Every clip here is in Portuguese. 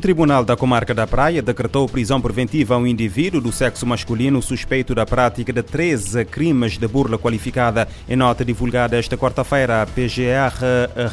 O Tribunal da Comarca da Praia decretou prisão preventiva a um indivíduo do sexo masculino suspeito da prática de 13 crimes de burla qualificada. Em nota divulgada esta quarta-feira, a PGR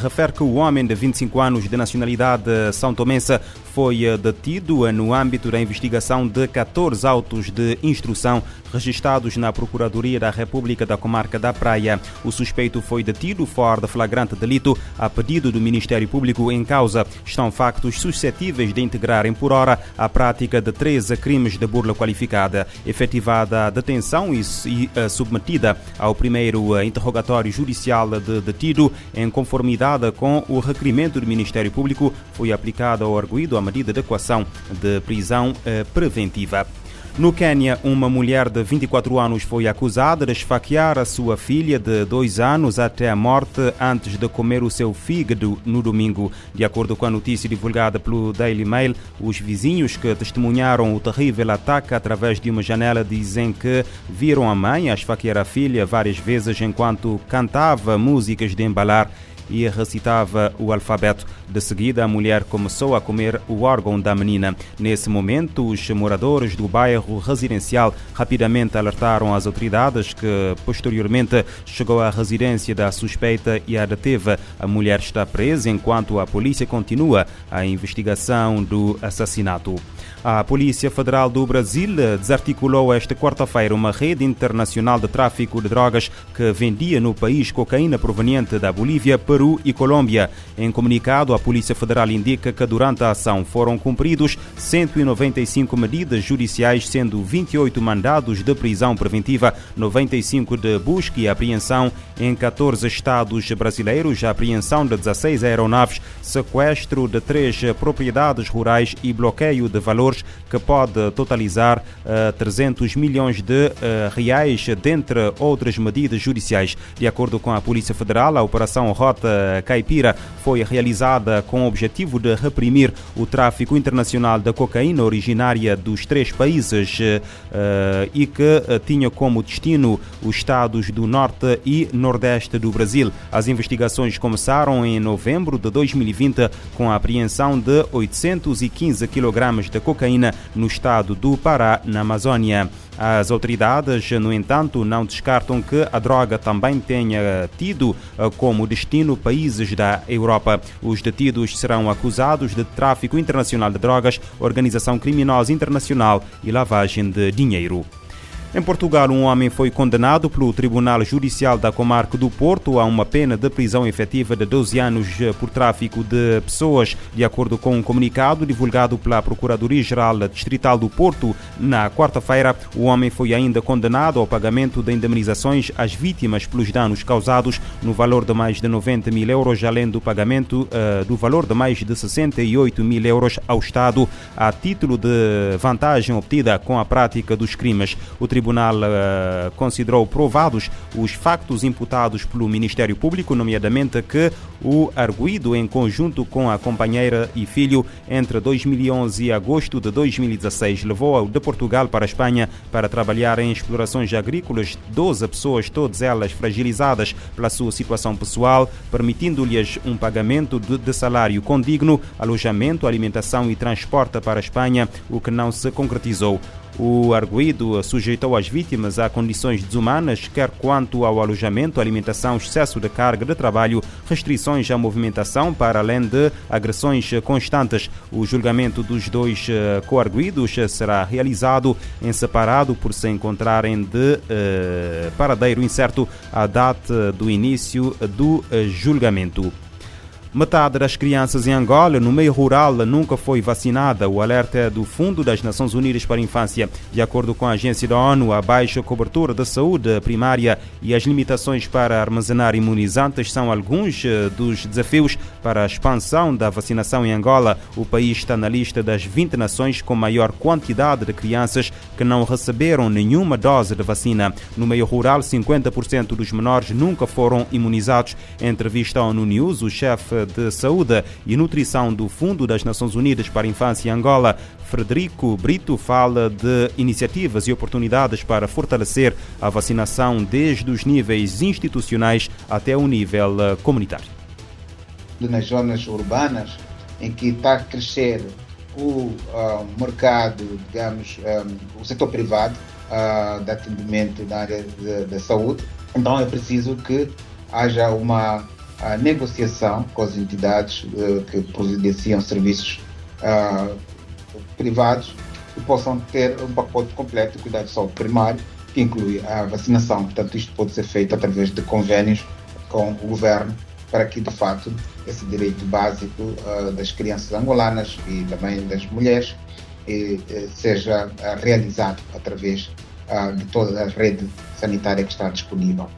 refere que o homem de 25 anos de nacionalidade são tomense foi detido no âmbito da investigação de 14 autos de instrução registrados na Procuradoria da República da Comarca da Praia. O suspeito foi detido fora de flagrante delito a pedido do Ministério Público em causa. Estão factos suscetíveis de integrarem por hora a prática de 13 crimes de burla qualificada. Efetivada a detenção e, e uh, submetida ao primeiro uh, interrogatório judicial de detido, em conformidade com o requerimento do Ministério Público, foi aplicada ao arguído a medida de equação de prisão uh, preventiva. No Quênia, uma mulher de 24 anos foi acusada de esfaquear a sua filha de dois anos até a morte antes de comer o seu fígado no domingo. De acordo com a notícia divulgada pelo Daily Mail, os vizinhos que testemunharam o terrível ataque através de uma janela dizem que viram a mãe a esfaquear a filha várias vezes enquanto cantava músicas de embalar e recitava o alfabeto. De seguida, a mulher começou a comer o órgão da menina. Nesse momento, os moradores do bairro residencial rapidamente alertaram as autoridades, que posteriormente chegou à residência da suspeita e a deteve. A mulher está presa enquanto a polícia continua a investigação do assassinato. A Polícia Federal do Brasil desarticulou esta quarta-feira uma rede internacional de tráfico de drogas que vendia no país cocaína proveniente da Bolívia, Peru e Colômbia. Em comunicado, a Polícia Federal indica que durante a ação foram cumpridos 195 medidas judiciais, sendo 28 mandados de prisão preventiva, 95 de busca e apreensão em 14 estados brasileiros, apreensão de 16 aeronaves, sequestro de três propriedades rurais e bloqueio de valores que pode totalizar uh, 300 milhões de uh, reais, dentre outras medidas judiciais. De acordo com a Polícia Federal, a Operação Rota Caipira foi realizada com o objetivo de reprimir o tráfico internacional da cocaína originária dos três países uh, e que tinha como destino os estados do Norte e Nordeste do Brasil. As investigações começaram em novembro de 2020 com a apreensão de 815 kg de cocaína no estado do Pará, na Amazônia. As autoridades, no entanto, não descartam que a droga também tenha tido como destino países da Europa. Os detidos serão acusados de tráfico internacional de drogas, organização criminosa internacional e lavagem de dinheiro. Em Portugal, um homem foi condenado pelo Tribunal Judicial da Comarca do Porto a uma pena de prisão efetiva de 12 anos por tráfico de pessoas. De acordo com um comunicado divulgado pela Procuradoria-Geral Distrital do Porto, na quarta-feira, o homem foi ainda condenado ao pagamento de indemnizações às vítimas pelos danos causados no valor de mais de 90 mil euros, além do pagamento uh, do valor de mais de 68 mil euros ao Estado, a título de vantagem obtida com a prática dos crimes. O Tribunal uh, considerou provados os factos imputados pelo Ministério Público, nomeadamente que o arguído, em conjunto com a companheira e filho, entre 2011 e agosto de 2016, levou de Portugal para a Espanha para trabalhar em explorações agrícolas 12 pessoas, todas elas fragilizadas pela sua situação pessoal, permitindo-lhes um pagamento de, de salário condigno, alojamento, alimentação e transporte para a Espanha, o que não se concretizou. O arguído sujeitou as vítimas a condições desumanas, quer quanto ao alojamento, alimentação, excesso de carga de trabalho, restrições à movimentação, para além de agressões constantes. O julgamento dos dois coarguidos será realizado em separado por se encontrarem de eh, paradeiro incerto a data do início do julgamento. Metade das crianças em Angola, no meio rural, nunca foi vacinada. O alerta é do Fundo das Nações Unidas para a Infância. De acordo com a agência da ONU, a baixa cobertura da saúde primária e as limitações para armazenar imunizantes são alguns dos desafios para a expansão da vacinação em Angola. O país está na lista das 20 nações com maior quantidade de crianças que não receberam nenhuma dose de vacina. No meio rural, 50% dos menores nunca foram imunizados. Em entrevista à ONU News, o chefe de Saúde e Nutrição do Fundo das Nações Unidas para a Infância em Angola, Frederico Brito, fala de iniciativas e oportunidades para fortalecer a vacinação desde os níveis institucionais até o nível comunitário. Nas zonas urbanas, em que está a crescer o uh, mercado, digamos, um, o setor privado uh, de atendimento na área da saúde. Então é preciso que haja uma negociação com as entidades uh, que providenciam serviços privados que possam ter um pacote completo de cuidado de saúde primário, que inclui a vacinação. Portanto, isto pode ser feito através de convênios com o governo para que, de fato, esse direito básico uh, das crianças angolanas e também das mulheres e, eh, seja uh, realizado através uh, de toda a rede sanitária que está disponível.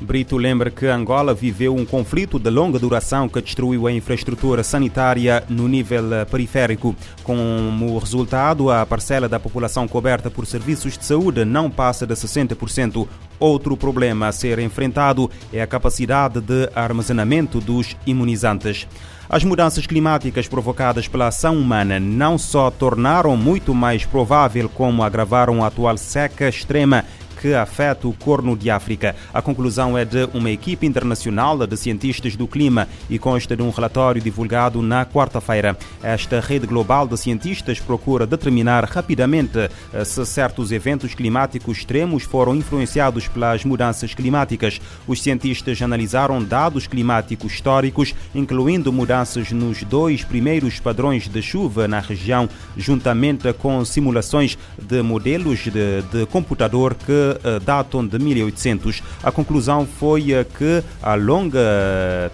Brito lembra que Angola viveu um conflito de longa duração que destruiu a infraestrutura sanitária no nível periférico. Como resultado, a parcela da população coberta por serviços de saúde não passa de 60%. Outro problema a ser enfrentado é a capacidade de armazenamento dos imunizantes. As mudanças climáticas provocadas pela ação humana não só tornaram muito mais provável como agravaram a atual seca extrema que afeta o corno de África. A conclusão é de uma equipe internacional de cientistas do clima e consta de um relatório divulgado na quarta-feira. Esta rede global de cientistas procura determinar rapidamente eh, se certos eventos climáticos extremos foram influenciados pelas mudanças climáticas. Os cientistas analisaram dados climáticos históricos, incluindo mudanças nos dois primeiros padrões de chuva na região, juntamente com simulações de modelos de, de computador que datam de 1800. A conclusão foi eh, que a longa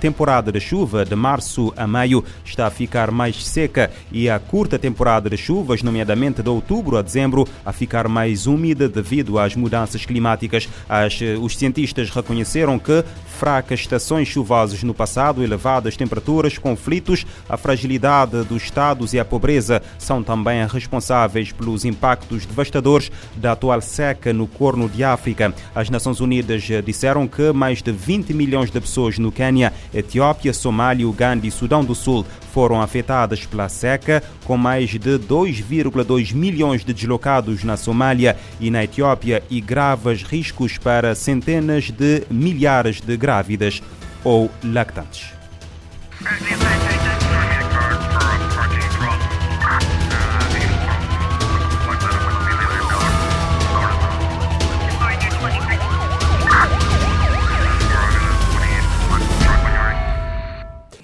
temporada de chuva, de março a maio, está a ficar mais seca e a curta temporada de chuvas, nomeadamente de outubro a dezembro, a ficar mais úmida devido às mudanças climáticas. As, eh, os cientistas reconheceram que fracas estações chuvosas no passado, elevadas temperaturas, conflitos, a fragilidade dos Estados e a pobreza são também responsáveis pelos impactos devastadores da atual seca no corno De África. As Nações Unidas disseram que mais de 20 milhões de pessoas no Quênia, Etiópia, Somália, Uganda e Sudão do Sul foram afetadas pela seca, com mais de 2,2 milhões de deslocados na Somália e na Etiópia e graves riscos para centenas de milhares de grávidas ou lactantes.